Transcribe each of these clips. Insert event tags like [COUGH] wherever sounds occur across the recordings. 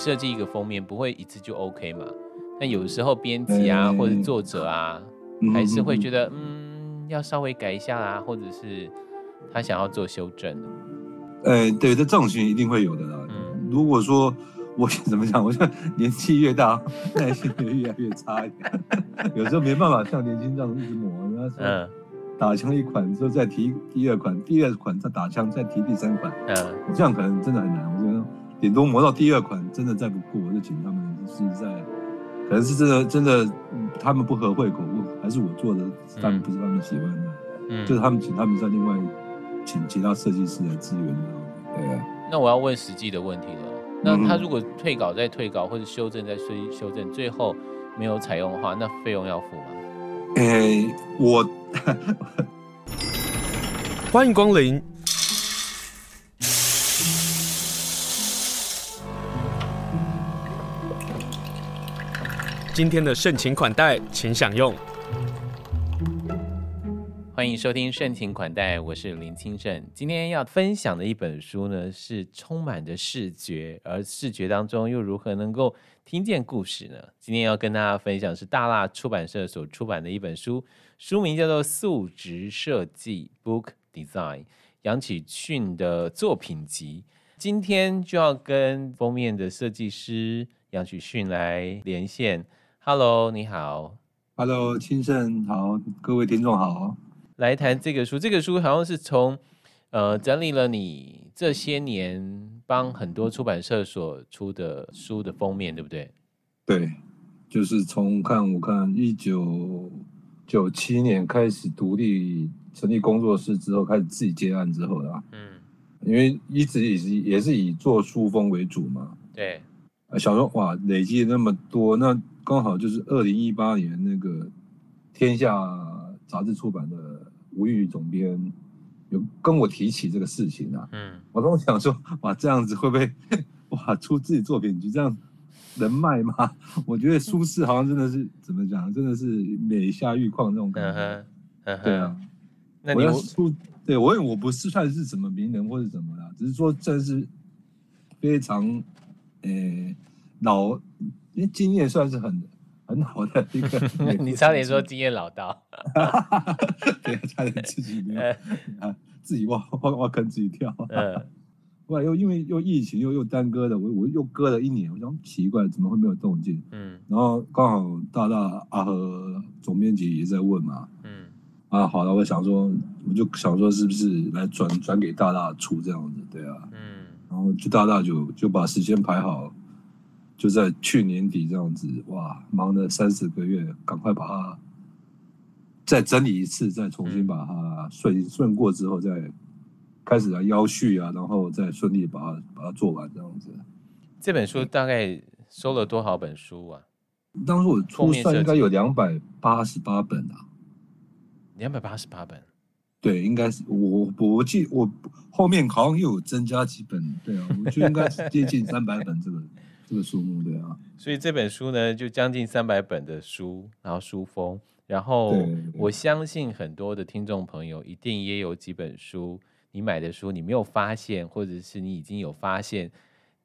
设计一个封面不会一次就 OK 嘛？那有时候编辑啊，或者作者啊，还是会觉得嗯，要稍微改一下啦，或者是他想要做修正。呃，对，这种情况一定会有的啦。嗯，如果说我 [LAUGHS] 怎么讲，我觉得年纪越大，耐心会越来越差一点，有时候没办法像年轻这样一直磨。嗯，打枪一款之后再提第二款，第二款再打枪再提第三款。嗯，这样可能真的很难。顶多磨到第二款真的再不过，我就请他们是在，可能是真的真的他们不合胃口，还是我做的他们不是他们喜欢的。嗯，就是他们请他们再另外请其他设计师来支援。对啊。那我要问实际的问题了。那他如果退稿再退稿，或者修正再修修正，最后没有采用的话，那费用要付吗？哎、欸，我 [LAUGHS] 欢迎光临。今天的盛情款待，请享用。欢迎收听盛情款待，我是林清盛。今天要分享的一本书呢，是充满着视觉，而视觉当中又如何能够听见故事呢？今天要跟大家分享是大辣出版社所出版的一本书，书名叫做《素质设计 Book Design》，杨启训的作品集。今天就要跟封面的设计师杨启训来连线。Hello，你好。Hello，清盛好，各位听众好。来谈这个书，这个书好像是从，呃，整理了你这些年帮很多出版社所出的书的封面，对不对？对，就是从看我看一九九七年开始独立成立工作室之后，开始自己接案之后啦。嗯，因为一直也是也是以做书封为主嘛。对，小说哇，累积那么多，那刚好就是二零一八年那个天下杂志出版的。吴玉总编有跟我提起这个事情啊，嗯，我跟我讲说，哇，这样子会不会，[LAUGHS] 哇，出自己作品就这样能卖吗？[LAUGHS] 我觉得苏轼好像真的是怎么讲，真的是美下玉矿这种感觉，对啊。那你我要出，对我我不是算是什么名人或者什么啦，只是说这是非常，诶、欸，老，因为经验算是很。很好的一个，[LAUGHS] 你差点说经验老道，对，差点自己啊，自己挖挖挖坑自己跳。嗯，[LAUGHS] 后来又因为又疫情又又耽搁了，我我又搁了一年，我想奇怪怎么会没有动静？嗯，然后刚好大大阿和总编辑也在问嘛，嗯，啊好了，我想说我就想说是不是来转转给大大出这样子，对啊，嗯，然后就大大就就把时间排好。就在去年底这样子，哇，忙了三四个月，赶快把它再整理一次，再重新把它顺顺过之后，再开始来腰续啊，然后再顺利把它把它做完这样子。这本书大概收了多少本书啊？当时我初算应该有两百八十八本啊，两百八十八本，对，应该是我我记我后面好像又有增加几本，对啊，我觉得应该是接近三百本这个。这个数目对啊，所以这本书呢，就将近三百本的书，然后书封，然后我相信很多的听众朋友一定也有几本书，你买的书你没有发现，或者是你已经有发现，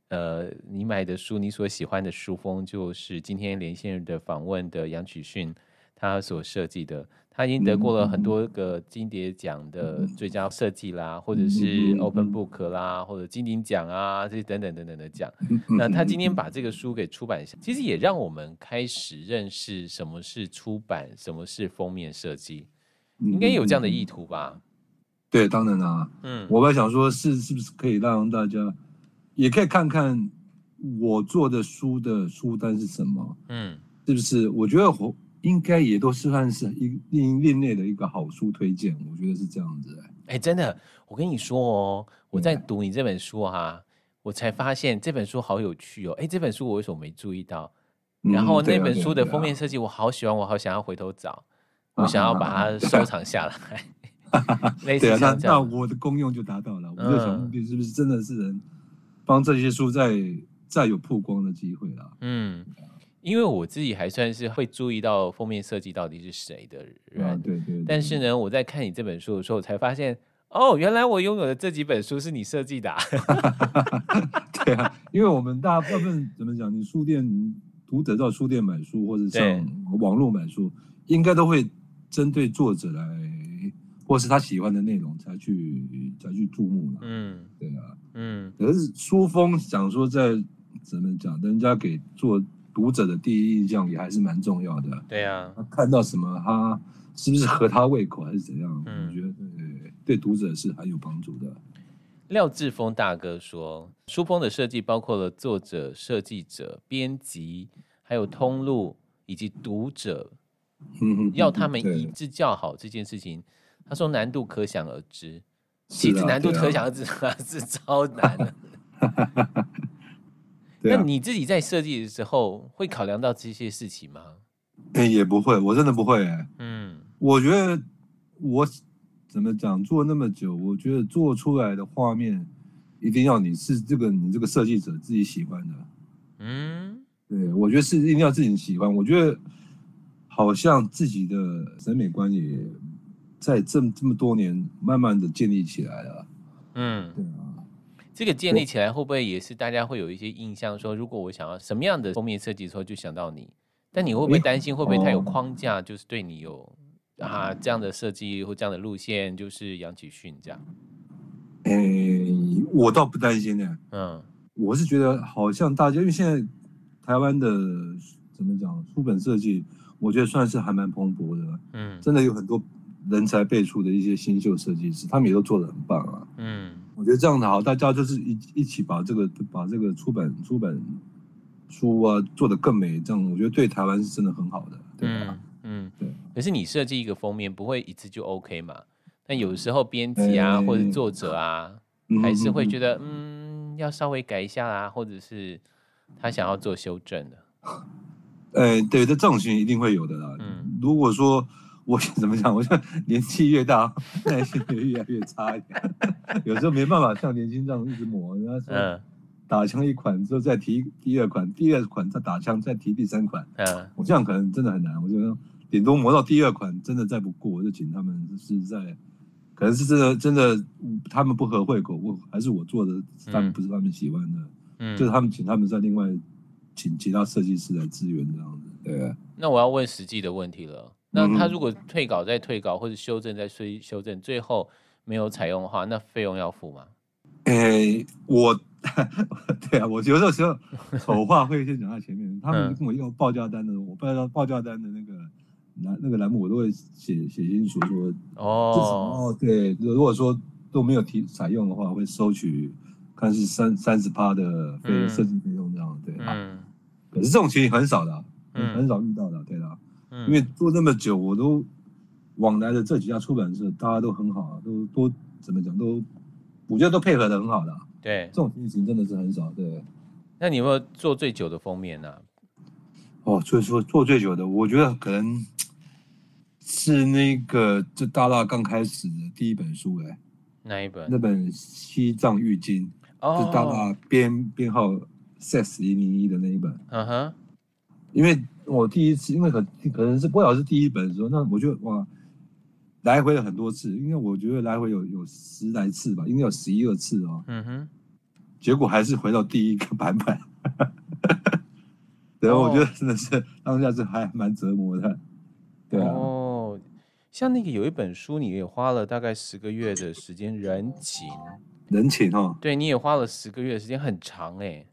呃，你买的书你所喜欢的书封，就是今天连线的访问的杨曲训他所设计的。他已经得过了很多个金蝶奖的最佳设计啦，或者是 Open Book 啦，或者金鼎奖啊，这些等等等等的奖。那他今天把这个书给出版下，其实也让我们开始认识什么是出版，什么是封面设计，应该有这样的意图吧？对，当然啦。嗯，我本来想说，是是不是可以让大家也可以看看我做的书的书单是什么？嗯，是不是？我觉得我。应该也都是算是一另另类的一个好书推荐，我觉得是这样子。哎、欸，真的，我跟你说哦，我在读你这本书哈、啊，我才发现这本书好有趣哦。哎、欸，这本书我为什么没注意到？然后那本书的封面设计我好喜欢，我好想要回头找，我想要把它收藏下来。[LAUGHS] 对啊，那那我的功用就达到了。我的小，目的是不是真的是能帮这些书再再有曝光的机会了？嗯。因为我自己还算是会注意到封面设计到底是谁的人，啊、对，对。但是呢，我在看你这本书的时候，我才发现，哦，原来我拥有的这几本书是你设计的、啊。[LAUGHS] 对啊，因为我们大部分怎么讲？你书店读者到书店买书，或者上网络买书，应该都会针对作者来，或是他喜欢的内容才去才去注目的。嗯，对啊，嗯。可是书风想说在怎么讲，人家给做读者的第一印象也还是蛮重要的。对啊，他看到什么，他是不是合他胃口还是怎样？嗯，我觉得对对读者是很有帮助的。廖志峰大哥说，书封的设计包括了作者、设计者、编辑，还有通路以及读者，要他们一致叫好这件事情，他说难度可想而知。其实难度可想而知，[LAUGHS] 是超难的。[LAUGHS] 那你自己在设计的时候会考量到这些事情吗？欸，也不会，我真的不会。嗯，我觉得我。怎么讲？做那么久，我觉得做出来的画面一定要你是这个你这个设计者自己喜欢的。嗯，对，我觉得是一定要自己喜欢。我觉得好像自己的审美观也在这么这么多年慢慢的建立起来了。嗯，对啊，这个建立起来会不会也是大家会有一些印象？说如果我想要什么样的封面设计的时候，就想到你。但你会不会担心会不会太有框架，就是对你有？啊，这样的设计或这样的路线就是杨启训这样。哎、欸，我倒不担心呢。嗯，我是觉得好像大家因为现在台湾的怎么讲书本设计，我觉得算是还蛮蓬勃的。嗯，真的有很多人才辈出的一些新秀设计师，他们也都做的很棒啊。嗯，我觉得这样的好，大家就是一一起把这个把这个出版出版书啊做得更美，这样我觉得对台湾是真的很好的，对吧？嗯嗯，对。可是你设计一个封面不会一次就 OK 嘛？但有时候编辑啊、欸、或者作者啊，嗯、还是会觉得嗯，要稍微改一下啊，或者是他想要做修正的。呃、欸，对，这种情况一定会有的啦。嗯，如果说我怎么讲，我觉得 [LAUGHS] 年纪越大，耐心也越来越差一点，有时候没办法像年轻这样一直磨。人家打枪一款之后再提第二款，第二款再打枪再提第三款。嗯，我这样可能真的很难。我觉得顶多磨到第二款真的再不过，我就请他们是在，可能是真的真的他们不合胃口，我还是我做的他们不是他们喜欢的，嗯，就是他们请他们在另外请其他设计师来支援这样子。对。那我要问实际的问题了。那他如果退稿再退稿，或者修正再修修正，最后没有采用的话，那费用要付吗？诶、欸，我。[LAUGHS] 对啊，我有时候时候丑话会先讲在前面。他们跟我要报价单的时候，我报价报价单的那个栏那个栏目，我都会写写清楚说哦哦，对，如果说都没有提采用的话，会收取看是三三十趴的费设计费用这样，对啊。可是这种情形很少的，很少遇到的，对的。因为做这么久，我都往来的这几家出版社，大家都很好，都都怎么讲都，我觉得都配合的很好的。对，这种情形真的是很少。对，那你有没有做最久的封面呢？哦，所以说做最久的，我觉得可能是那个这大大刚开始的第一本书哎。哪一本？那本《西藏玉经》哦，是大大编编号 S 零零一的那一本。嗯哼。因为我第一次，因为可可能是不晓得是第一本的时候，那我就哇。来回了很多次，因为我觉得来回有有十来次吧，应该有十一二次哦。嗯哼，结果还是回到第一个版本。[LAUGHS] 对，我觉得真的是当下是还蛮折磨的。对啊。哦，像那个有一本书，你也花了大概十个月的时间，人情。人情哦。对，你也花了十个月的时间，很长哎。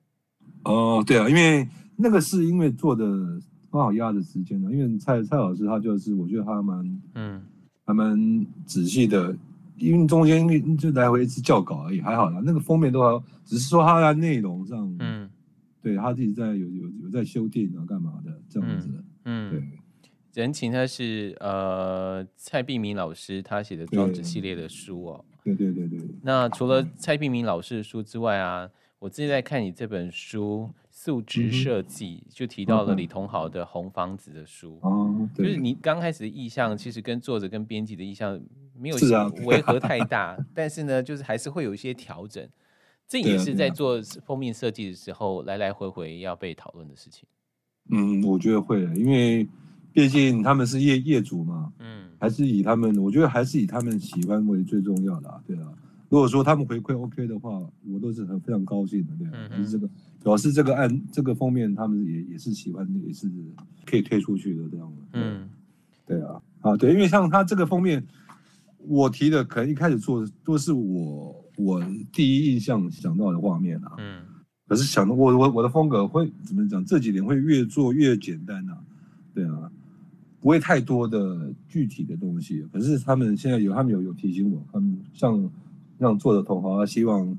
哦，对啊，因为那个是因为做的刚好压的时间呢，因为蔡蔡老师他就是，我觉得他蛮嗯。还蛮仔细的，因为中间就来回一次校稿而已，还好啦。那个封面都好，只是说他在内容上，嗯，对他自己在有有有在修订啊，干嘛的这样子的，嗯，对。人情他是呃蔡璧明老师他写的装置系列的书哦，对对对对。那除了蔡璧名老师的书之外啊，我自己在看你这本书。素质设计就提到了李同豪的《红房子》的书，哦，就是你刚开始的意向，其实跟作者跟编辑的意向没有违和太大，但是呢，就是还是会有一些调整。这也是在做封面设计的时候来来回回要被讨论的事情。嗯，我觉得会，因为毕竟他们是业业主嘛，嗯，还是以他们，我觉得还是以他们喜欢为最重要的啊，对啊。如果说他们回馈 OK 的话，我都是很非常高兴的，对。嗯是这个表示这个案这个封面他们也也是喜欢，也是可以推出去的这样的。嗯，对啊，啊对，因为像他这个封面，我提的可能一开始做的都是我我第一印象想到的画面啊。嗯。可是想的我我我的风格会怎么讲？这几年会越做越简单啊，对啊，不会太多的具体的东西。可是他们现在有，他们有有提醒我，他们像像做的同行，希望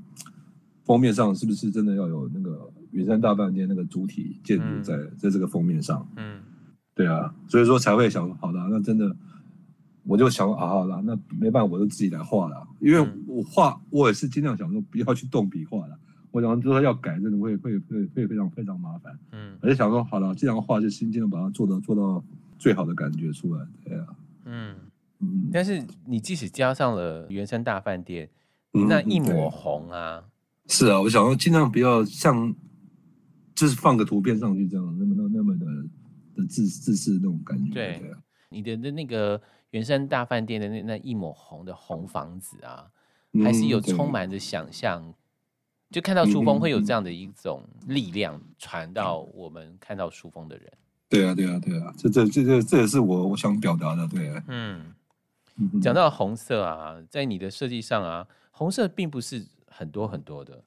封面上是不是真的要有那个云山大饭店那个主体建筑在、嗯、在这个封面上？嗯，对啊，所以说才会想，好的，那真的我就想啊，好了，那没办法，我就自己来画了，因为我画我也是尽量想说不要去动笔画了。我想说要改，真的会会会会非常非常麻烦。嗯，我就想说，好了，这样的话就尽量把它做到做到最好的感觉出来。对啊，嗯嗯。但是你即使加上了原山大饭店，嗯、那一抹红啊，是啊，我想说尽量不要像，就是放个图片上去这样，那么那那么的的自自私那种感觉。对，对啊、你的的那个原山大饭店的那那一抹红的红房子啊，嗯、还是有充满着想象。就看到书风会有这样的一种力量传到我们看到书风的人。对啊，对啊，对啊，这这这这这也是我我想表达的。对，啊嗯，讲到红色啊，在你的设计上啊，红色并不是很多很多的。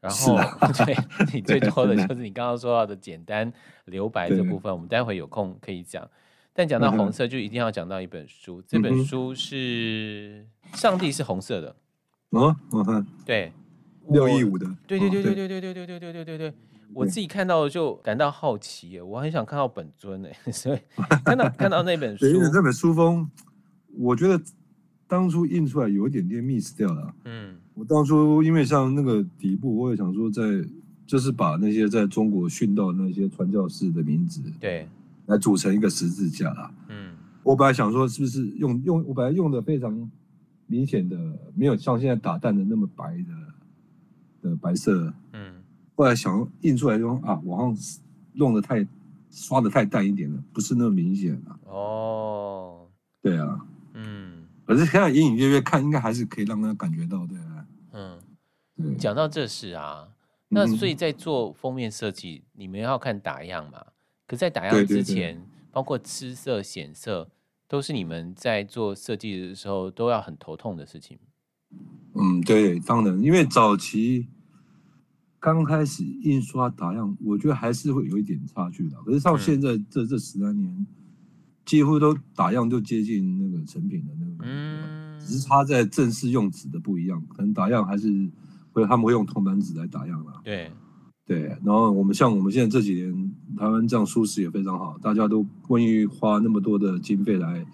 然后，[LAUGHS] 对，你 [LAUGHS] 最多的就是你刚刚说到的简单留白这部分，我们待会有空可以讲。但讲到红色，就一定要讲到一本书，这本书是《上帝是红色的》。嗯，我看，对。六一五的，对对对对。对对对对对对对对对，我自己看到就感到好奇耶，我很想看到本尊哎，[LAUGHS] 所以看到看到那本书，因为这本书封，我觉得当初印出来有一点点 miss 掉了。嗯，我当初因为像那个底部，我也想说在就是把那些在中国殉道那些传教士的名字，对，来组成一个十字架啦。嗯，我本来想说是不是用用，我本来用的非常明显的，没有像现在打蛋的那么白的。的白色，嗯，后来想印出来就啊，我好像用的太刷的太淡一点了，不是那么明显了。哦，对啊，嗯，可是现在隐隐约约看，应该还是可以让他感觉到，对啊，嗯，对。讲到这事啊，那所以在做封面设计，你们要看打样嘛？可在打样之前，对对对，包括吃色、显色，都是你们在做设计的时候都要很头痛的事情。嗯，对，当然，因为早期刚开始印刷打样，我觉得还是会有一点差距的。可是到现在这这十来年，几乎都打样就接近那个成品的那个，嗯，只是差在正式用纸的不一样，可能打样还是会他们会用铜版纸来打样了。对，对，然后我们像我们现在这几年，台湾这样舒适也非常好，大家都愿意花那么多的经费来。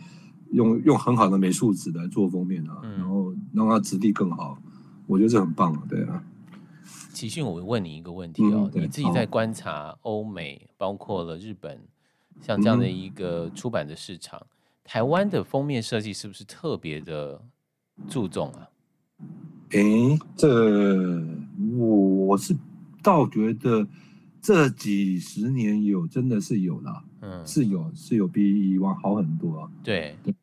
用用很好的美术纸来做封面啊，嗯、然后让它质地更好，我觉得这很棒啊，对啊。启训，我问你一个问题哦，嗯、你自己在观察欧美，包括了日本，像这样的一个出版的市场，嗯、台湾的封面设计是不是特别的注重啊？诶，这我我是倒觉得这几十年有真的是有了，嗯，是有是有比以往好很多啊，对对。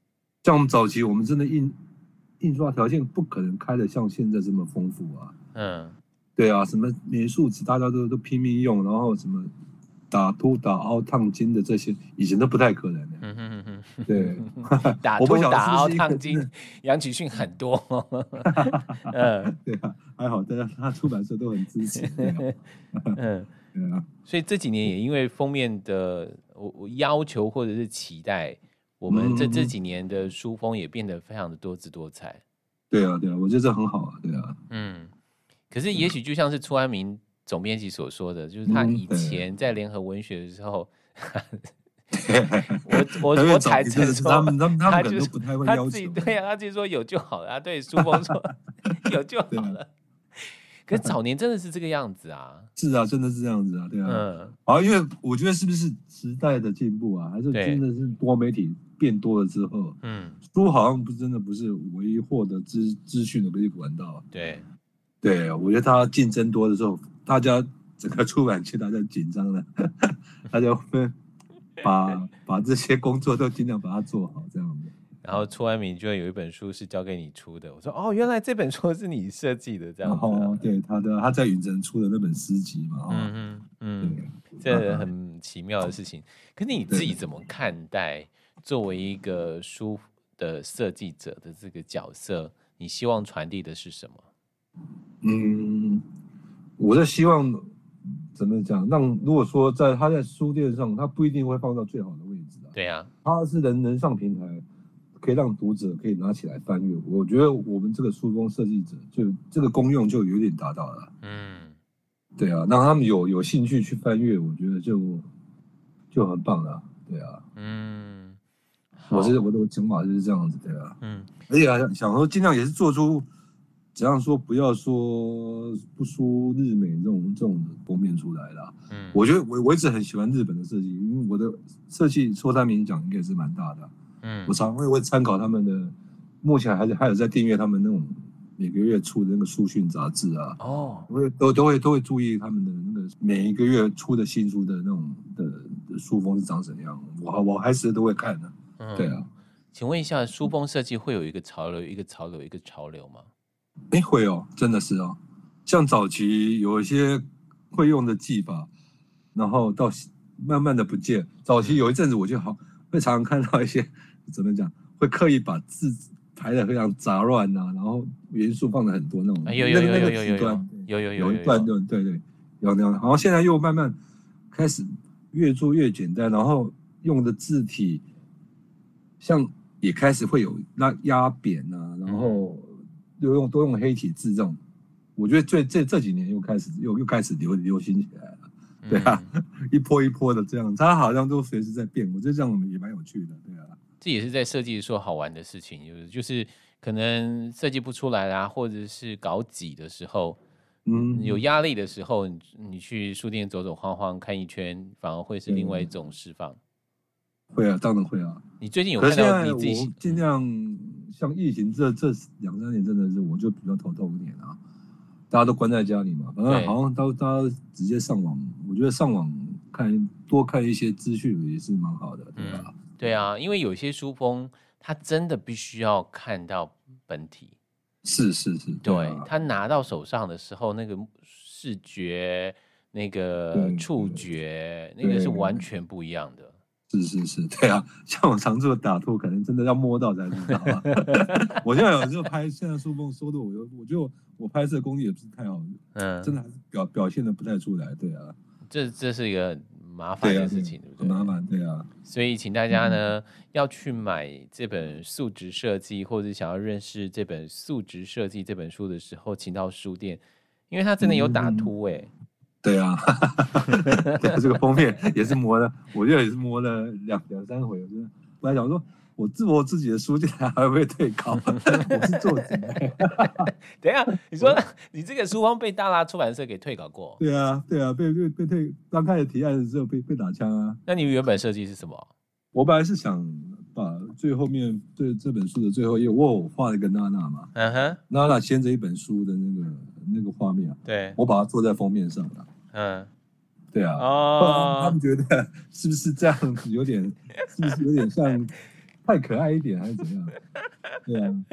像我们早期，我们真的印印刷条件不可能开的像现在这么丰富啊。嗯，对啊，什么美术纸大家都都拼命用，然后什么打凸打凹烫金的这些，以前都不太可能的。嗯哼哼哼，对，打 [LAUGHS] 凸打凹烫金，杨启训很多。[LAUGHS] 嗯，[LAUGHS] 对啊，还好大家他出版社都很支持。嗯，对啊，所以这几年也因为封面的我我要求或者是期待。我们这这几年的书风也变得非常的多姿多彩。对啊，对啊，我觉得这很好啊，对啊。嗯，可是也许就像是初安明总编辑所说的，就是他以前在联合文学的时候，[LAUGHS] 我我我才承认他们他们他们都不太会要求，对啊，他自己说有就好了啊，对苏峰说 [LAUGHS] 有就好了。可早年真的是这个样子啊，[LAUGHS] 是啊，真的是这样子啊，对啊，嗯，啊，因为我觉得是不是时代的进步啊，还是真的是多媒体变多了之后，嗯，书好像不真的不是唯一获得资资讯的唯一管道，对，对，我觉得他竞争多的时候，大家整个出版界大家紧张了，[LAUGHS] 大家会把把这些工作都尽量把它做好，这样子。然后出完名就会有一本书是交给你出的。我说哦，原来这本书是你设计的，这样子。哦，对，他的他在云城出的那本诗集嘛。嗯嗯嗯，这很奇妙的事情。可是你自己怎么看待作为一个书的设计者的这个角色？你希望传递的是什么？嗯，我在希望怎么讲？让如果说在他在书店上，他不一定会放到最好的位置啊。对啊，他是能能上平台，可以让读者可以拿起来翻阅。我觉得我们这个书封设计者，就这个功用就有点达到了。嗯，对啊，让他们有有兴趣去翻阅，我觉得就就很棒了。对啊，嗯，我是我的想法就是这样子，对啊，嗯，而且想说尽量也是做出。怎样说？不要说不输日美这种这种封面出来了。嗯，我觉得我我一直很喜欢日本的设计，因为我的设计说他名讲应该是蛮大的。嗯，我常会会参考他们的，目前还是还有在订阅他们那种每个月出的那个书讯杂志啊。哦，我会都都会都会注意他们的那个每一个月出的新书的那种的的书封是长什么样，我我还是都会看的。嗯，对啊，请问一下，书封设计会有一个潮流，一个潮流，一个潮流吗？哎，会哦，真的是哦。像早期有一些会用的技法，然后到慢慢的不见。早期有一阵子我就好会常常看到一些怎么讲，会刻意把字排的非常杂乱呐，然后元素放的很多那种。有有有有有有有有有一段对对对，有那样。然后现在又慢慢开始越做越简单，然后用的字体像也开始会有那压扁啊，然后。又用多用黑体字这种，我觉得最这这几年又开始又又开始流流行起来了，对啊，嗯、[LAUGHS] 一波一波的这样，它好像都随时在变，我觉得这样也蛮有趣的，对啊。这也是在设计说好玩的事情，就是就是可能设计不出来啦，或者是搞挤的时候，嗯，有压力的时候，你你去书店走走晃晃看一圈，反而会是另外一种释放。会啊，当然会啊。你最近有看到你自己尽量。像疫情这这两三年真的是我就比较头痛一点啊，大家都关在家里嘛，反正好像都大家直接上网，我觉得上网看多看一些资讯也是蛮好的，对吧？嗯，对啊，因为有些书风他真的必须要看到本体，是是是，对，啊，他拿到手上的时候那个视觉、那个触觉，那个是完全不一样的。是是是，对啊，像我常做打兔，可能真的要摸到才知道啊。[LAUGHS] [LAUGHS] 我现在有时候拍，现在书封收的，我就我觉得我拍摄功力也不是太好，嗯，真的还是表表现的不太出来，对啊。这这是一个麻烦的事情，对不对？很麻烦，对啊。[LAUGHS] 所以请大家呢、嗯、要去买这本素值设计，或者想要认识这本素值设计这本书的时候，请到书店，因为它真的有打兔哎、欸。嗯对啊，[LAUGHS] 对啊，这个封面也是磨了，我觉得也是磨了两两三回。我真的，我还想说，我自我自己的书竟然还会退稿？我是作者。[LAUGHS] 等一下，你说你这个书封被大拉出版社给退稿过？对啊，对啊，被被被退。刚开始提案的时候被被打枪啊。那你原本设计是什么？我本来是想把最后面对这本书的最后一页，我画了一个娜娜嘛，嗯哼，娜娜牵着一本书的那个那个画面啊，对，我把它做在封面上了。嗯，对啊，哦，他们觉得 [LAUGHS] 是不是这样子有点，是不是有点像 [LAUGHS] 太可爱一点，还是怎样？对啊，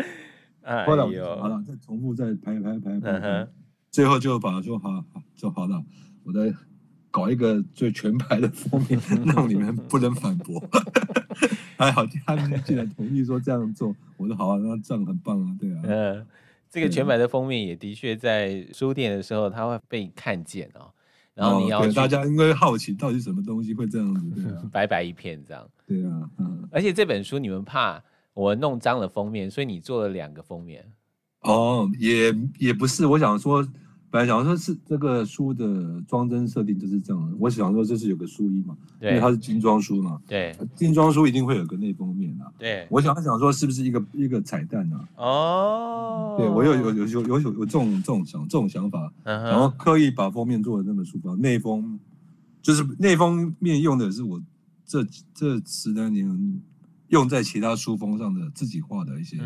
哎呦，好了，再重复再排排排排，排，最后就把它说好，好就好了。我再搞一个最全白的封面，[LAUGHS] 让你们不能反驳。还好他们竟然同意说这样做，我说好啊，那这样很棒啊，对啊。嗯，这个全白的封面也的确在书店的时候，它会被看见哦。然后你要、哦、大家应该好奇到底什么东西会这样子，对啊，[LAUGHS] 白白一片这样。对啊，嗯。而且这本书你们怕我弄脏了封面，所以你做了两个封面。哦，也也不是，我想说。本来想说是这个书的装帧设定就是这样的，我想说这是有个书衣嘛，因为它是精装书嘛，对，精装书一定会有个内封面啊，对，我想想说是不是一个一个彩蛋啊？哦，对我有有有有有有这种这种想这种想法，然后刻意把封面做的那么舒服，内封就是内封面用的是我这这十来年用在其他书封上的自己画的一些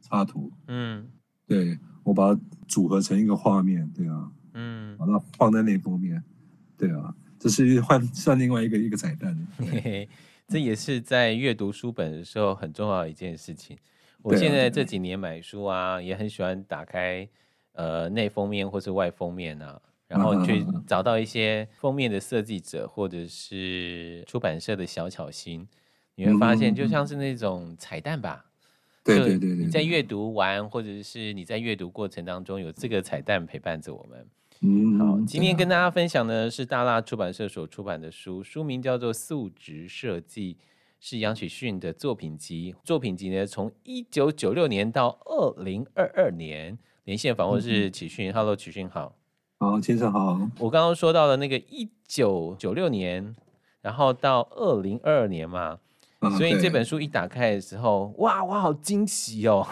插图，嗯，对。我把它组合成一个画面，对啊，嗯，把它放在那封面，对啊，这是换算另外一个一个彩蛋。嘿嘿，这也是在阅读书本的时候很重要的一件事情。我现在这几年买书啊，也很喜欢打开呃内封面或是外封面啊，然后去找到一些封面的设计者或者是出版社的小巧心，你会发现就像是那种彩蛋吧。对对对，你在阅读完或者是你在阅读过程当中有这个彩蛋陪伴着我们。嗯，好，今天跟大家分享的是大辣出版社所出版的书，书名叫做《素质设计》。是杨启训的作品集，作品集呢，从一九九六年到二零二二年，连线访问是启训。Hello，启训好。好，先生好。我刚刚说到了那个一九九六年，然后到二零二二年嘛，啊、所以这本书一打开的时候，哇，我好惊喜哦，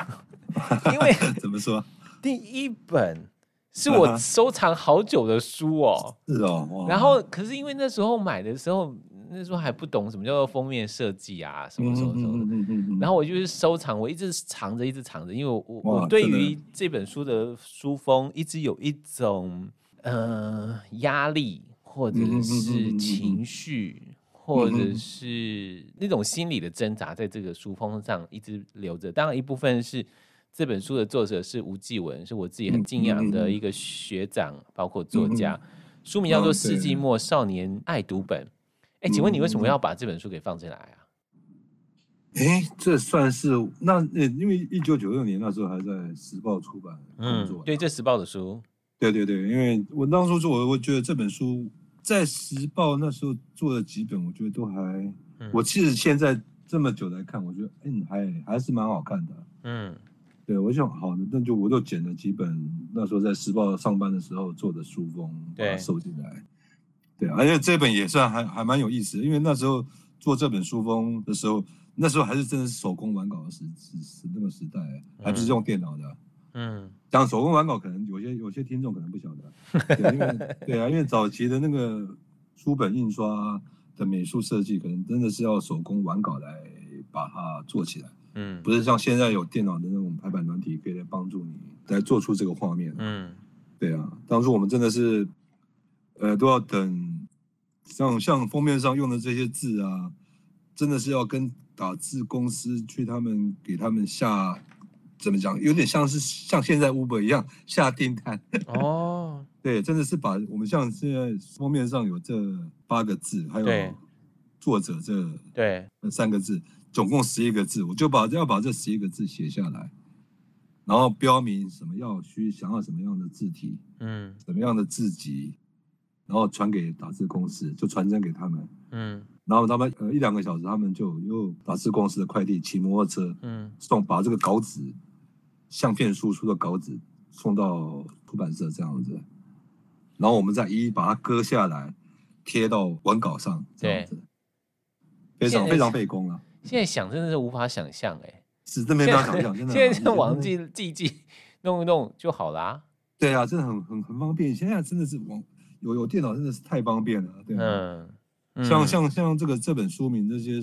因为 [LAUGHS] 怎么说？[LAUGHS] 第一本是我收藏好久的书哦，是哦，然后可是因为那时候买的时候。那时候还不懂什么叫做封面设计啊，什么什么什么，然后我就是收藏，我一直藏着，一直藏着，因为我我我对于。这本书的书封一直有一种呃压力，或者是情绪，或者是那种心理的挣扎，在这个书封上一直留着。当然，一部分是这本书的作者是吴继文，是我自己很敬仰的一个学长，包括作家。书名叫做《世纪末少年爱读本》。哎，请问你为什么要把这本书给放进来啊？哎，这算是那因为一九九六年那时候还在时报出版工作，嗯，对，这时报的书，对对对，因为我当初做，我我觉得这本书在时报那时候做的几本，我觉得都还，嗯、我其实现在这么久来看，我觉得嗯还还是蛮好看的，嗯，对，我想好的，那就我就捡了几本那时候在时报上班的时候做的书封，把它收进来。对，而且这本也算还还蛮有意思的，因为那时候做这本书封的时候，那时候还是真的是手工完稿的时时时那个时代，还不是用电脑的。嗯，讲手工完稿，可能有些有些听众可能不晓得，对，因为 [LAUGHS] 对啊，因为早期的那个书本印刷的美术设计，可能真的是要手工完稿来把它做起来。嗯，不是像现在有电脑的那种排版软体可以来帮助你来做出这个画面。嗯，对啊，当初我们真的是。呃，都要等，像像封面上用的这些字啊，真的是要跟打字公司去他们给他们下，怎么讲，有点像是像现在 Uber 一样下订单。哦，[LAUGHS] 对，真的是把我们像现在封面上有这八个字，还有作者这对三个字，总共十一个字，我就把要把这十一个字写下来，然后标明什么要需想要什么样的字体，嗯，什么样的字集。然后传给打字公司，就传真给他们。嗯，然后他们呃一两个小时，他们就又打字公司的快递骑摩托车，嗯，送把这个稿纸相片输出的稿纸送到出版社这样子，然后我们再一一把它割下来贴到文稿上，这样子，非常非常费工啊。现在想真的是无法想象哎，是真没办法想象，真的。现在就网 [LAUGHS] 记记记弄一弄就好啦。对啊，真的很很很方便。现在真的是网。有有电脑真的是太方便了，对嗯像像像这个这本书名这些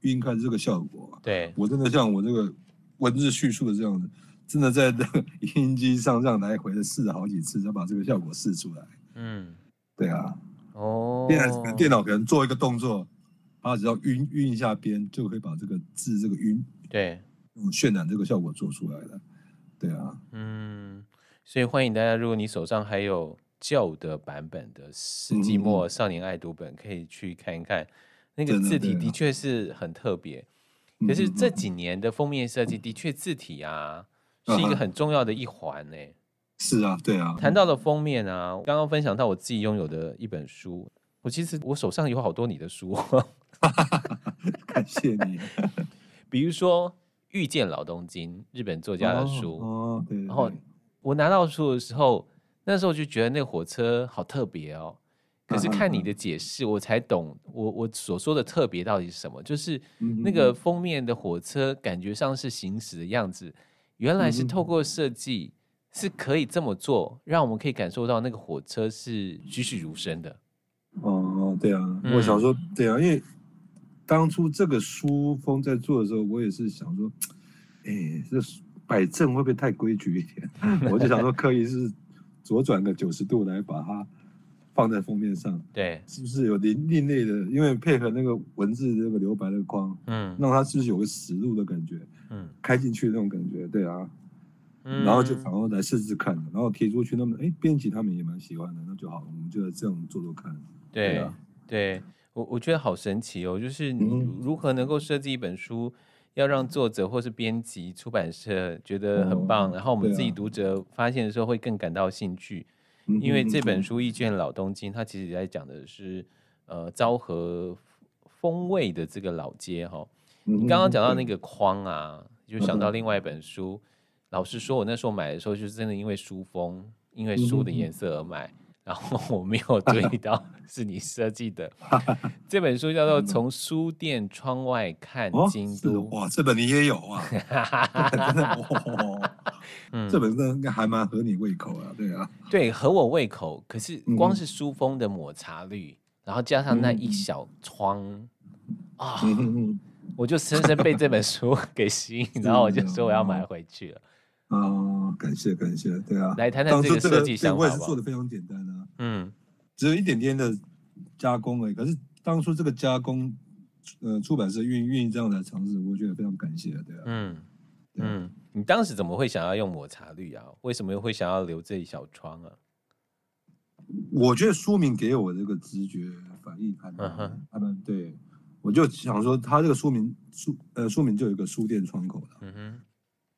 晕开这个效果，对我真的像我这个文字叙述的这样子，真的在这个 [LAUGHS] 影印机上这样来回的试了好几次，才把这个效果试出来。嗯，对啊，哦，电脑电脑可能做一个动作，它只要晕晕一下边，就可以把这个字这个晕，对，用渲染这个效果做出来了。对啊，嗯，所以欢迎大家，如果你手上还有。旧的版本的《世纪末少年爱读本》可以去看一看，那个字体的确是很特别。可是这几年的封面设计的确字体啊是一个很重要的一环呢。是啊，对啊。谈到了封面啊，刚刚分享到我自己拥有的一本书，我其实我手上有好多你的书，[LAUGHS] 感谢你。[LAUGHS] 比如说《遇见老东京》，日本作家的书。哦，对。然后我拿到书的时候。那时候就觉得那个火车好特别哦，可是看你的解释，我才懂我我所说的特别到底是什么。就是那个封面的火车，感觉上是行驶的样子，原来是透过设计是可以这么做，让我们可以感受到那个火车是栩栩如生的。哦，对啊，我想说，对啊，因为当初这个书封在做的时候，我也是想说，哎，这摆正会不会太规矩一点？[LAUGHS] 我就想说，刻意是。左转个九十度来把它放在封面上，对，是不是有另另类的？因为配合那个文字那个留白的框，嗯，让它是不是有个实录的感觉？嗯，开进去那种感觉，对啊，嗯，然后就反过来试试看，然后贴出去，那么哎，编辑他们也蛮喜欢的，那就好，我们就这样做做看。对，对啊，对我我觉得好神奇哦，就是你如何能够设计一本书，要让作者或是编辑、出版社觉得很棒，哦，然后我们自己读者发现的时候会更感到兴趣。因为这本书《一卷老东京》，它其实也在讲的是，呃，昭和风味的这个老街哈。你刚刚讲到那个框啊，就想到另外一本书。老实说，我那时候买的时候，就是真的因为书封，因为书的颜色而买。然后我没有注意到是你设计的 [LAUGHS] 这本书，叫做《从书店窗外看京都》。哇，这本你也有啊？[LAUGHS] 真的哦，[LAUGHS] 嗯，这本应该还蛮合你胃口啊，对啊，对，合我胃口。可是光是书封的抹茶绿，然后加上那一小窗啊，我就深深被这本书 [LAUGHS] 给吸引，然后我就说我要买回去了。啊，感谢感谢，对啊，来谈谈这个设计想法吧。我也是做的非常简单啊，嗯，只有一点点的加工而已。可是当初这个加工，呃，出版社愿意愿意这样来尝试，我觉得非常感谢，对啊，嗯嗯，你当时怎么会想要用抹茶绿啊？为什么又会想要留这一小窗啊？我觉得书名给我这个直觉反应还蛮还蛮对，我就想说，他这个书名书呃书名就有一个书店窗口了，嗯哼。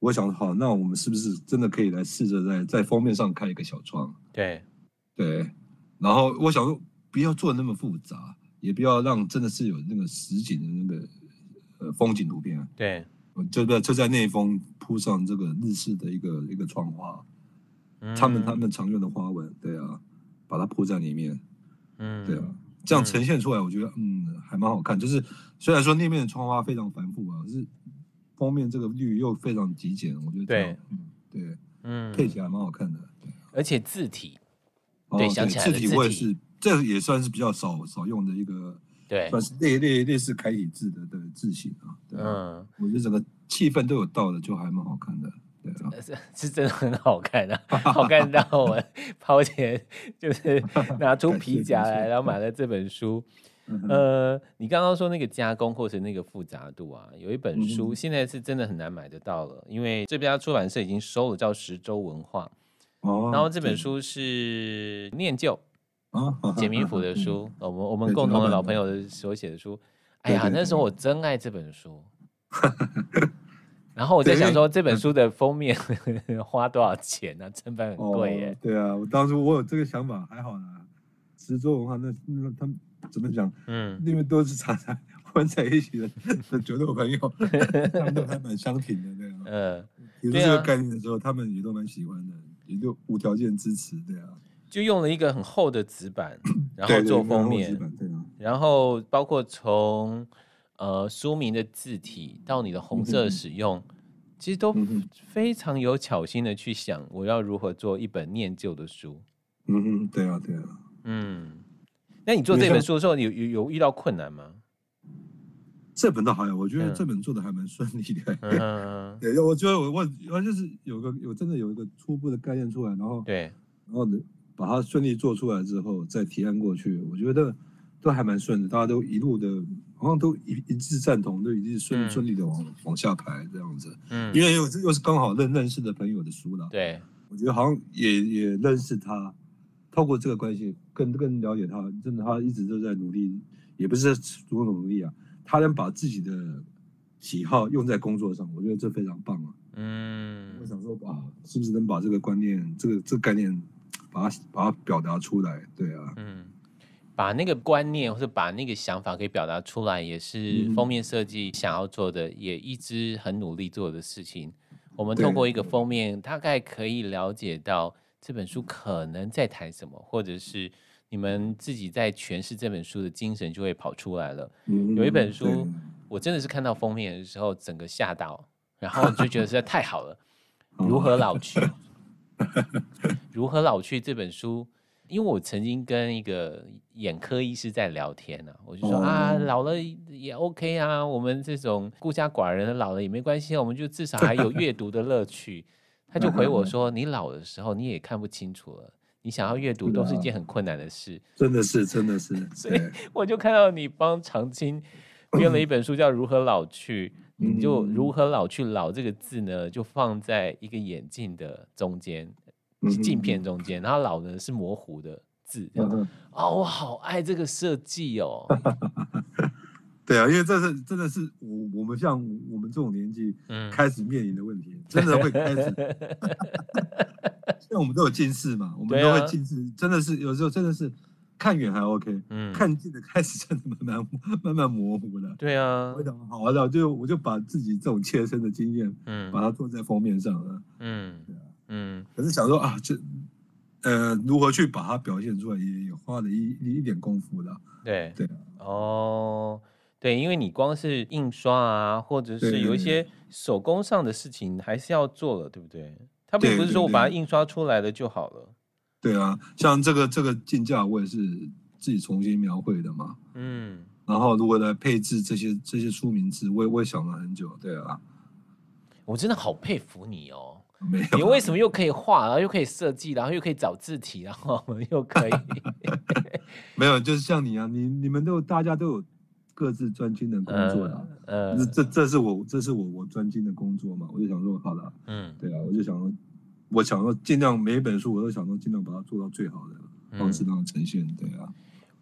我想好，那我们是不是真的可以来试着在在封面上开一个小窗？对，对。然后我想说，不要做的那么复杂，也不要让真的是有那个实景的那个呃风景图片。对，就在就在内封铺上这个日式的一个一个窗花，嗯、他们他们常用的花纹，对啊，把它铺在里面，嗯，对啊，这样呈现出来，我觉得嗯，嗯还蛮好看。就是虽然说那面的窗花非常繁复啊，可是。封面这个绿又非常极简，我觉得对，嗯，对，嗯，配起来蛮好看的，而且字体，对，想起来字体我也是，这也算是比较少少用的一个，对，算是类类类似楷体字的的字型啊，嗯，我觉得整个气氛都有到的，就还蛮好看的，对啊，[LAUGHS] 是是真的很好看的，好看到我 [LAUGHS] 抛钱就是拿出皮夹来，然后买了这本书。呃，你刚刚说那个加工或是那个复杂度啊，有一本书现在是真的很难买得到了，因为这家出版社已经收了，叫十周文化。哦。然后这本书是念旧啊，简明府的书，我们我们共同的老朋友的所写的书。哎呀，那时候我真爱这本书。然后我在想说，这本书的封面 [LAUGHS] 花多少钱呢？成本很贵耶。对啊，我当初我有这个想法，还好呢。十周文化那那他们。怎么讲？嗯，因为都是常常 [LAUGHS] 混在一起的的酒肉朋友，[LAUGHS] 他们都还蛮相挺的，对啊。嗯，有这个概念的时候，他们也都蛮喜欢的，也就无条件支持，对啊。就用了一个很厚的纸板，[COUGHS] 然后做封面，对对对，然后包括从呃书名的字体到你的红色使用，嗯、其实都非常有巧心的去想，我要如何做一本念旧的书。嗯嗯，对啊，对啊，嗯。那你做这本书的时候，有有有遇到困难吗？这本倒还好，我觉得这本做的还蛮顺利的。[LAUGHS] 嗯，对，我觉得我我我就是有个有真的有一个初步的概念出来，然后对，然后把它顺利做出来之后再提案过去，我觉得都还蛮顺的，大家都一路的，好像都一一致赞同，都一致顺顺利的往往下排这样子。嗯，因为又又是刚好认认识的朋友的书了。对，我觉得好像也也认识他。透过这个关系，更更了解他，真的，他一直都在努力，也不是多努力啊。他能把自己的喜好用在工作上，我觉得这非常棒啊。嗯，我想说啊，是不是能把这个观念、这个这个概念，把它把它表达出来？对啊，嗯，把那个观念或者把那个想法可以表达出来，也是封面设计想要做的，也一直很努力做的事情。我们透过一个封面，大概可以了解到。这本书可能在谈什么，或者是你们自己在诠释这本书的精神就会跑出来了。有一本书，我真的是看到封面的时候，整个吓到，然后就觉得实在太好了。[LAUGHS] 如何老去？[LAUGHS] 如何老去？这本书，因为我曾经跟一个眼科医师在聊天呢、啊，我就说啊，老了也 OK 啊，我们这种孤家寡人的老了也没关系，我们就至少还有阅读的乐趣。他就回我说：“你老的时候，你也看不清楚了。你想要阅读都是一件很困难的事。真的是，真的是。[LAUGHS] 所以我就看到你帮长青编了一本书，叫《如何老去》，[LAUGHS] 你就“如何老去”，“老”这个字呢，就放在一个眼镜的中间，镜片中间，然后“老”呢是模糊的字。哦，我好爱这个设计哦。[LAUGHS] 对啊，因为这是真的是我我们像我们这种年纪，开始面临的问题，嗯、真的会开始。[LAUGHS] 像我们都有近视嘛，我们都会近视，真的是有时候真的是看远还 OK，嗯，看近的开始真的慢慢慢慢模糊了。对啊，我想好了，就我就把自己这种切身的经验，嗯，把它做在封面上了，嗯，对啊，嗯，可是想说啊，这呃如何去把它表现出来，也也花了一一点功夫了。对对哦。对，因为你光是印刷啊，或者是有一些手工上的事情，还是要做了，对不对？它并不是说我把它印刷出来了就好了。对啊，像这个这个镜架，我也是自己重新描绘的嘛。嗯。然后如果来配置这些这些书名字，我也我也想了很久。对啊。我真的好佩服你哦。[LAUGHS] 没有。你为什么又可以画，然后又可以设计，然后又可以找字体，然后又可以？[LAUGHS] 没有，就是像你啊，你你们都大家都有。各自专精的工作的，呃，这这这是我这是我我专精的工作嘛，我就想说好了，嗯，对啊，我就想说，我想说尽量每一本书我都想说尽量把它做到最好的方式让它呈现，对啊。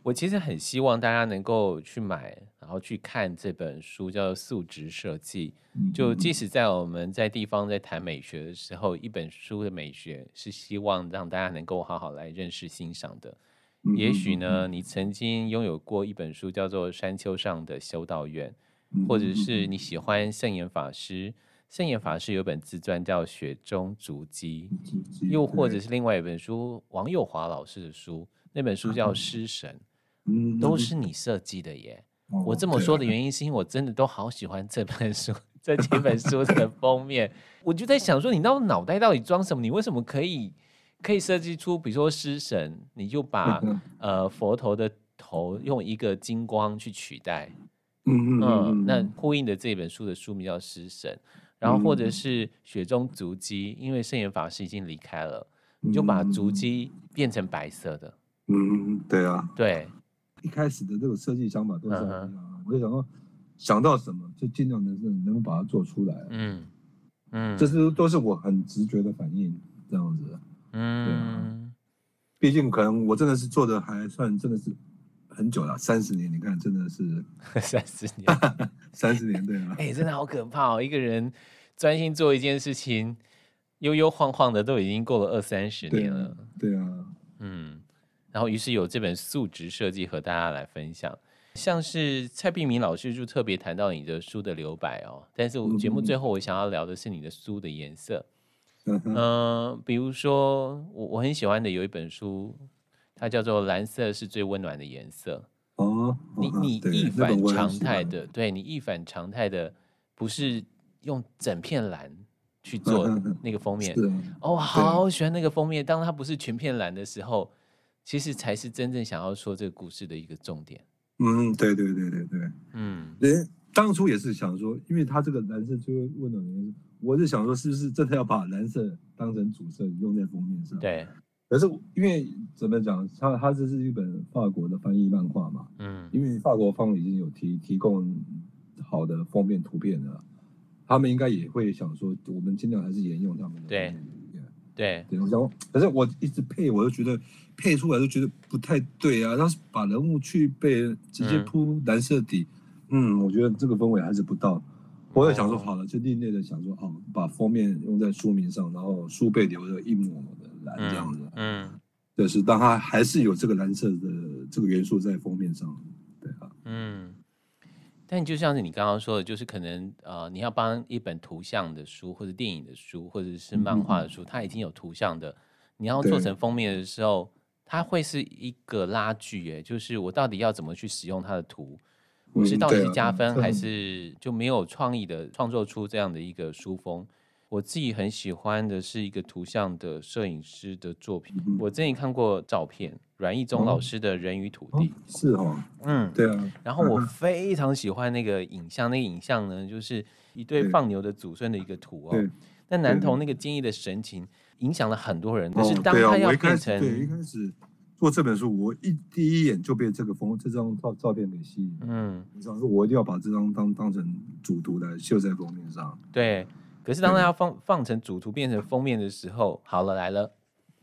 我其实很希望大家能够去买，然后去看这本书，叫做《素质设计》。就即使在我们在地方在谈美学的时候，一本书的美学是希望让大家能够好好来认识欣赏的。也许呢，你曾经拥有过一本书，叫做《山丘上的修道院》，或者是你喜欢圣严法师，圣严法师有本自传叫《雪中足迹》，又或者是另外一本书，王佑华老师的书，那本书叫《诗神》，都是你设计的耶。我这么说的。原因，是因为我真的都好喜欢这本书，这几本书的 [LAUGHS] 封面，我就在想说，你那脑袋到底装什么？你为什么可以？可以设计出，比如说狮神，你就把呃佛头的头用一个金光去取代，嗯嗯，那呼应的这本书的书名叫《狮神》，然后或者是雪中足迹，因为圣严法师已经离开了，你就把足迹变成白色的，嗯，对啊，对，一开始的这个设计想法都是这样，我就想说想到什么就尽量能是能够把它做出来，嗯嗯，这是都是我很直觉的反应，这样子。嗯，毕竟可能我真的是做的还算真的是很久了，三十年。你看，真的是 [LAUGHS] 三十年，[LAUGHS] 三十年，对啊。哎、欸，真的好可怕哦！一个人专心做一件事情，悠悠晃晃的都已经过了二三十年了。对啊，对啊，嗯。然后，于是有这本素质设计和大家来分享。像是蔡碧明老师就特别谈到你的书的留白哦，但是我节目最后我想要聊的是你的书的颜色。嗯、呃，比如说我我很喜欢的有一本书，它叫做《蓝色是最温暖的颜色》。哦，你你一反常态的，对你一反常态的，不是用整片蓝去做那个封面。哦，我好喜欢那个封面。当它不是全片蓝的时候，其实才是真正想要说这个故事的一个重点。嗯，对对对对对，嗯，人当初也是想说，因为它这个蓝色最温暖的颜色。我就想说，是不是真的要把蓝色当成主色用在封面上？对。可是因为怎么讲，它它这是一本法国的翻译漫画嘛，嗯，因为法国方已经有提提供好的封面图片了，他们应该也会想说，我们尽量还是沿用他们的。对。对。对。然后，可是我一直配，我就觉得配出来就觉得不太对啊。要是把人物去被，直接铺蓝色底，嗯，嗯，我觉得这个氛围还是不到。我也想说好了，就另类的想说，哦，把封面用在书名上，然后书背留着一抹抹的蓝这样子，嗯，就是当它还是有这个蓝色的这个元素在封面上，对啊，嗯。但就像是你刚刚说的，就是可能呃，你要帮一本图像的书，或者电影的书，或者是漫画的书，嗯，它已经有图像的，你要做成封面的时候，它会是一个拉锯，哎，就是我到底要怎么去使用它的图。我是到底是加分，还是就没有创意的创作出这样的一个书风？我自己很喜欢的是一个图像的摄影师的作品。我之前看过照片，阮义忠老师的人与土地。是哦，嗯，对啊。然后我非常喜欢那个影像，那个影像呢，就是一对放牛的祖孙的一个图哦。那男童那个坚毅的神情影响了很多人。可是当他要变成，对，一开始做这本书，我一第一眼就被这个封这张照照片给吸引。嗯，我想说，我一定要把这张当当成主图来绣在封面上。对，可是当他要放放成主图变成封面的时候，好了来了，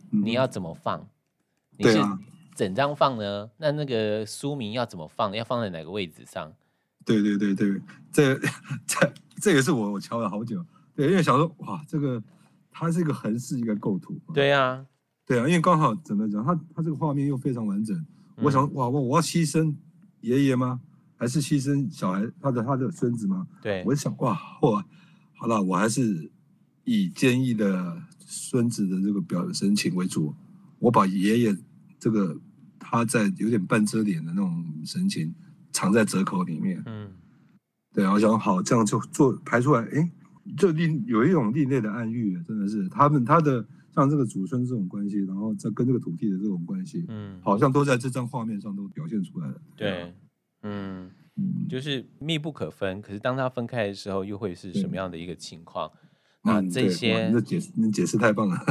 你要怎么放？你是整张放呢？那那个书名要怎么放？要放在哪个位置上？对对对对，这这这也是我我敲了好久。对，因为想说哇，这个它是一个横式一个构图。对啊，对啊，因为刚好怎么讲，他他这个画面又非常完整。嗯、我想哇，我我要牺牲爷爷吗？还是牺牲小孩他的他的孙子吗？对，我就想哇，哇，好了，我还是以坚毅的孙子的这个表神情为主。我把爷爷这个他在有点半遮脸的那种神情藏在折口里面。嗯，对啊，我想好这样就做排出来，哎。就另有一种另类的暗喻，真的是他们他的像这个祖孙这种关系，然后再跟这个土地的这种关系，嗯，好像都在这张画面上都表现出来了。对，嗯，就是密不可分。可是当它分开的时候，又会是什么样的一个情况？那这些，那解释，那解释太棒了。[LAUGHS]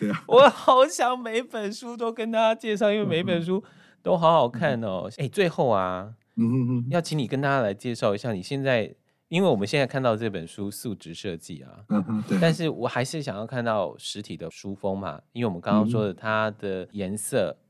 对啊，[LAUGHS] 我好想每本书都跟大家介绍，因为每本书都好好看哦。哎，最后啊，嗯嗯嗯，要请你跟大家来介绍一下你现在。因为我们现在看到这本书素质设计啊，嗯哼，对，但是我还是想要看到实体的书封嘛，因为我们刚刚说的它的颜色，嗯、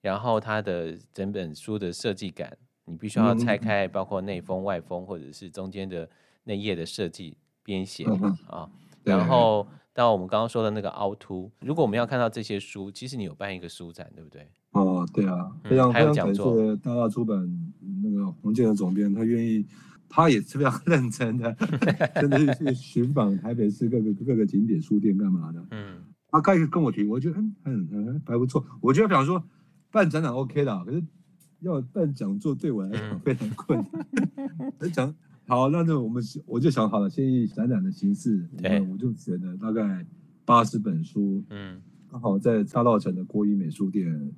然后它的整本书的设计感，你必须要拆开，包括内封、外封，或者是中间的内页的设计编写、嗯、啊，然后到我们刚刚说的那个凹凸，如果我们要看到这些书，其实你有办一个书展，对不对？哦，对啊，非常、嗯、还有讲座，非常感谢大大出版那个黄建的总编，他愿意。他也是非常认真的，[LAUGHS] 真的是去寻访台北市各个各个景点书店干嘛的。嗯，他开始跟我提，我觉得嗯嗯嗯还不错。我觉得比方说办展览 OK 的，可是要办讲座对我来讲非常困难。[LAUGHS] 讲好，那就我们我就想好了，先以展览的形式，对，我就选了大概八十本书，嗯，刚好在大稻城的国医美术店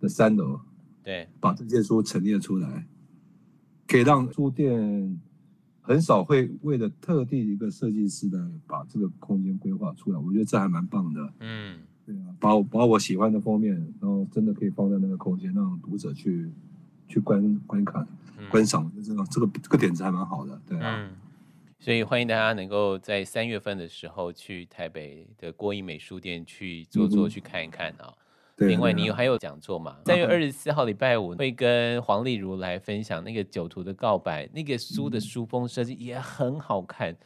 的三楼，对，把这些书陈列出来。可以让书店很少会为了特定一个设计师来把这个空间规划出来，我觉得这还蛮棒的。嗯，对啊，把我把我喜欢的封面，然后真的可以放在那个空间，让读者去去观观看、嗯、观赏，就这个这个这个点子还蛮好的。对啊，嗯，所以欢迎大家能够在三月份的时候去台北的郭医美书店去坐坐，去看一看啊。嗯另外，你有还有讲座嘛？[LAUGHS] 三月二十四号礼拜五会跟黄丽如来分享那个《酒徒的告白》，那个书的书封设计也很好看，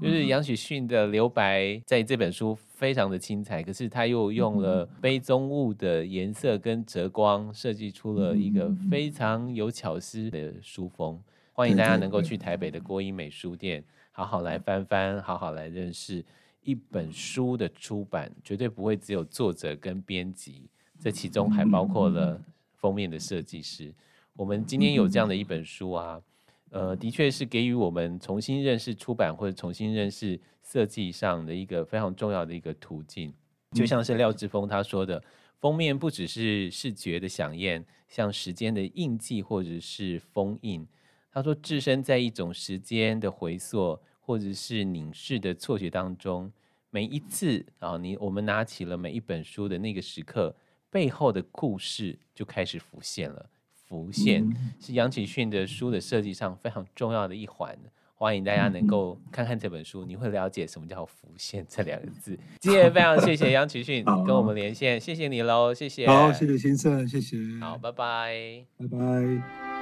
就是杨许逊的留白在这本书非常的精彩，可是他又用了杯中物的颜色跟折光设计出了一个非常有巧思的书封。欢迎大家能够去台北的郭英美书店，好好来翻翻，好好来认识。一本书的出版绝对不会只有作者跟编辑，这其中还包括了封面的设计师。我们今天有这样的一本书啊，呃，的确是给予我们重新认识出版或者重新认识设计上的一个非常重要的一个途径。就像是廖志峰他说的，封面不只是视觉的饗宴，像时间的印记或者是封印。他说，置身在一种时间的回溯。或者是凝视的错觉当中，每一次啊，你我们拿起了每一本书的那个时刻，背后的故事就开始浮现了。浮现是杨启训的书的设计上非常重要的一环。欢迎大家能够看看这本书，你会了解什么叫浮现这两个字。今天非常谢谢杨启训跟我们连线，谢谢你喽，谢谢。好，谢谢先生，谢谢。好，拜拜，拜拜。